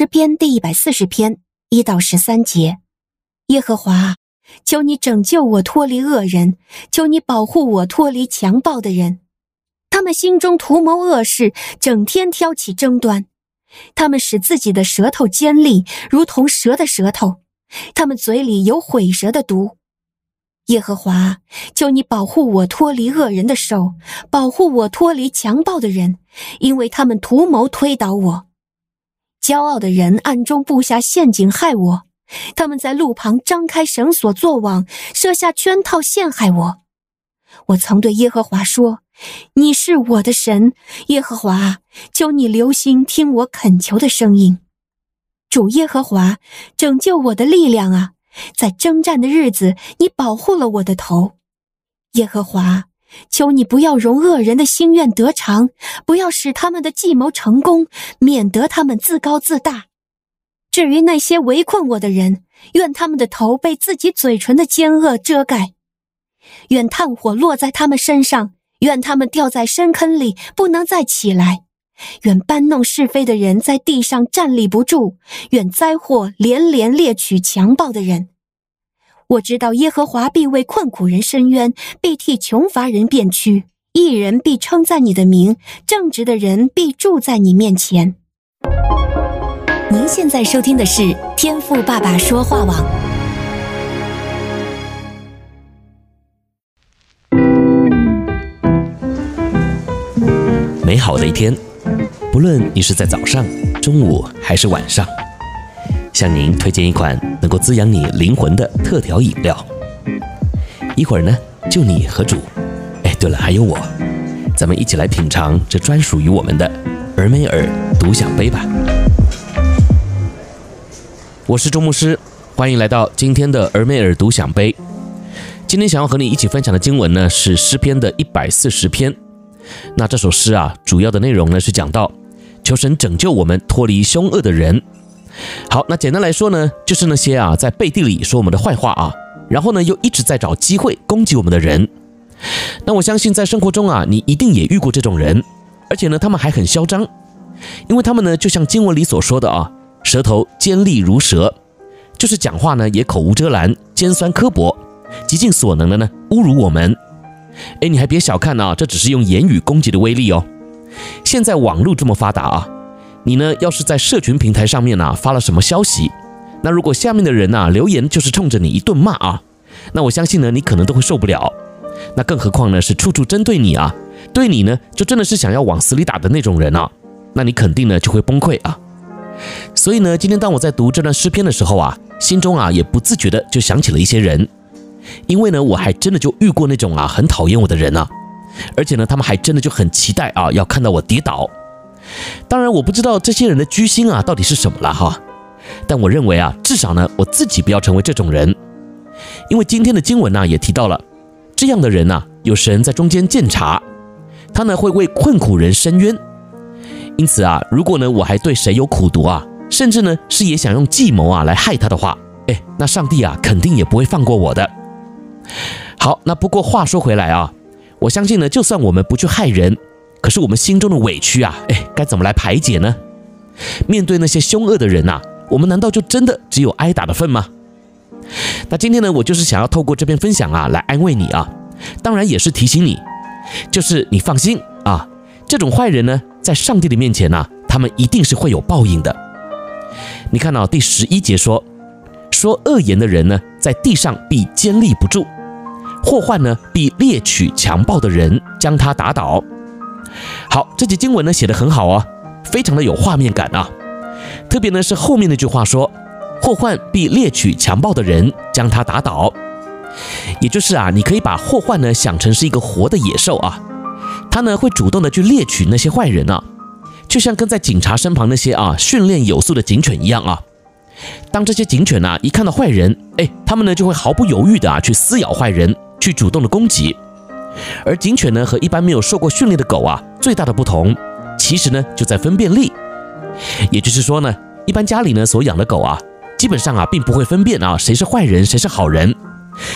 诗篇第一百四十篇一到十三节：耶和华，求你拯救我脱离恶人，求你保护我脱离强暴的人。他们心中图谋恶事，整天挑起争端。他们使自己的舌头尖利，如同蛇的舌头。他们嘴里有毁舌的毒。耶和华，求你保护我脱离恶人的手，保护我脱离强暴的人，因为他们图谋推倒我。骄傲的人暗中布下陷阱害我，他们在路旁张开绳索做网，设下圈套陷害我。我曾对耶和华说：“你是我的神，耶和华，求你留心听我恳求的声音。主耶和华，拯救我的力量啊！在征战的日子，你保护了我的头。耶和华，求你不要容恶人的心愿得偿，不要使他们的计谋成功，免得他们自高自大。至于那些围困我的人，愿他们的头被自己嘴唇的奸恶遮盖。”愿炭火落在他们身上，愿他们掉在深坑里，不能再起来；愿搬弄是非的人在地上站立不住；愿灾祸连连猎取强暴的人。我知道耶和华必为困苦人伸冤，必替穷乏人辨屈。一人必称赞你的名，正直的人必住在你面前。您现在收听的是天赋爸爸说话网。美好的一天，不论你是在早上、中午还是晚上，向您推荐一款能够滋养你灵魂的特调饮料。一会儿呢，就你和主，哎，对了，还有我，咱们一起来品尝这专属于我们的尔梅尔独享杯吧。我是周牧师，欢迎来到今天的尔梅尔独享杯。今天想要和你一起分享的经文呢，是诗篇的一百四十篇。那这首诗啊，主要的内容呢是讲到求神拯救我们脱离凶恶的人。好，那简单来说呢，就是那些啊在背地里说我们的坏话啊，然后呢又一直在找机会攻击我们的人。那我相信在生活中啊，你一定也遇过这种人，而且呢他们还很嚣张，因为他们呢就像经文里所说的啊，舌头尖利如蛇，就是讲话呢也口无遮拦，尖酸刻薄，极尽所能的呢侮辱我们。哎，你还别小看啊，这只是用言语攻击的威力哦。现在网络这么发达啊，你呢要是在社群平台上面啊发了什么消息，那如果下面的人呢留言就是冲着你一顿骂啊，那我相信呢你可能都会受不了。那更何况呢是处处针对你啊，对你呢就真的是想要往死里打的那种人啊，那你肯定呢就会崩溃啊。所以呢，今天当我在读这段诗篇的时候啊，心中啊也不自觉的就想起了一些人。因为呢，我还真的就遇过那种啊很讨厌我的人啊，而且呢，他们还真的就很期待啊要看到我跌倒。当然，我不知道这些人的居心啊到底是什么了哈，但我认为啊，至少呢，我自己不要成为这种人。因为今天的经文呢也提到了，这样的人呐，有神在中间鉴察，他呢会为困苦人伸冤。因此啊，如果呢我还对谁有苦毒啊，甚至呢是也想用计谋啊来害他的话，哎，那上帝啊肯定也不会放过我的。好，那不过话说回来啊，我相信呢，就算我们不去害人，可是我们心中的委屈啊，哎，该怎么来排解呢？面对那些凶恶的人呐，我们难道就真的只有挨打的份吗？那今天呢，我就是想要透过这篇分享啊，来安慰你啊，当然也是提醒你，就是你放心啊，这种坏人呢，在上帝的面前呢，他们一定是会有报应的。你看到第十一节说，说恶言的人呢，在地上必坚立不住。祸患呢，必猎取强暴的人，将他打倒。好，这节经文呢写得很好哦，非常的有画面感啊。特别呢是后面那句话说，祸患必猎取强暴的人，将他打倒。也就是啊，你可以把祸患呢想成是一个活的野兽啊，他呢会主动的去猎取那些坏人啊，就像跟在警察身旁那些啊训练有素的警犬一样啊。当这些警犬啊一看到坏人，哎，他们呢就会毫不犹豫的啊去撕咬坏人。去主动的攻击，而警犬呢和一般没有受过训练的狗啊，最大的不同，其实呢就在分辨力。也就是说呢，一般家里呢所养的狗啊，基本上啊并不会分辨啊谁是坏人谁是好人，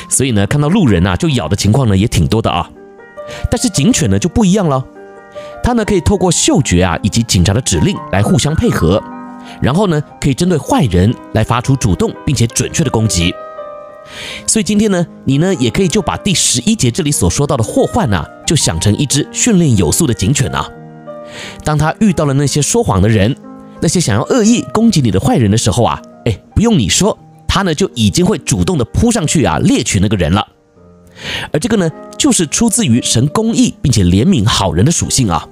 所以呢看到路人啊就咬的情况呢也挺多的啊。但是警犬呢就不一样了，它呢可以透过嗅觉啊以及警察的指令来互相配合，然后呢，可以针对坏人来发出主动并且准确的攻击。所以今天呢，你呢也可以就把第十一节这里所说到的祸患啊，就想成一只训练有素的警犬啊。当他遇到了那些说谎的人，那些想要恶意攻击你的坏人的时候啊，哎，不用你说，他呢就已经会主动的扑上去啊，猎取那个人了。而这个呢，就是出自于神公义并且怜悯好人的属性啊，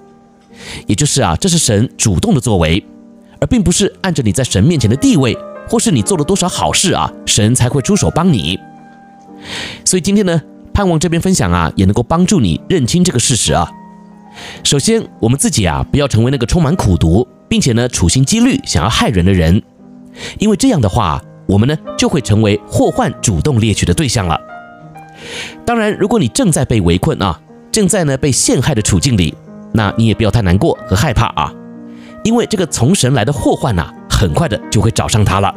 也就是啊，这是神主动的作为，而并不是按着你在神面前的地位，或是你做了多少好事啊，神才会出手帮你。所以今天呢，盼望这边分享啊，也能够帮助你认清这个事实啊。首先，我们自己啊，不要成为那个充满苦毒，并且呢，处心积虑想要害人的人，因为这样的话，我们呢就会成为祸患主动猎取的对象了。当然，如果你正在被围困啊，正在呢被陷害的处境里，那你也不要太难过和害怕啊，因为这个从神来的祸患呐，很快的就会找上他了。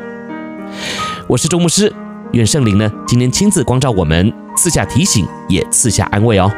我是周牧师，愿圣灵呢今天亲自光照我们，赐下提醒，也赐下安慰哦。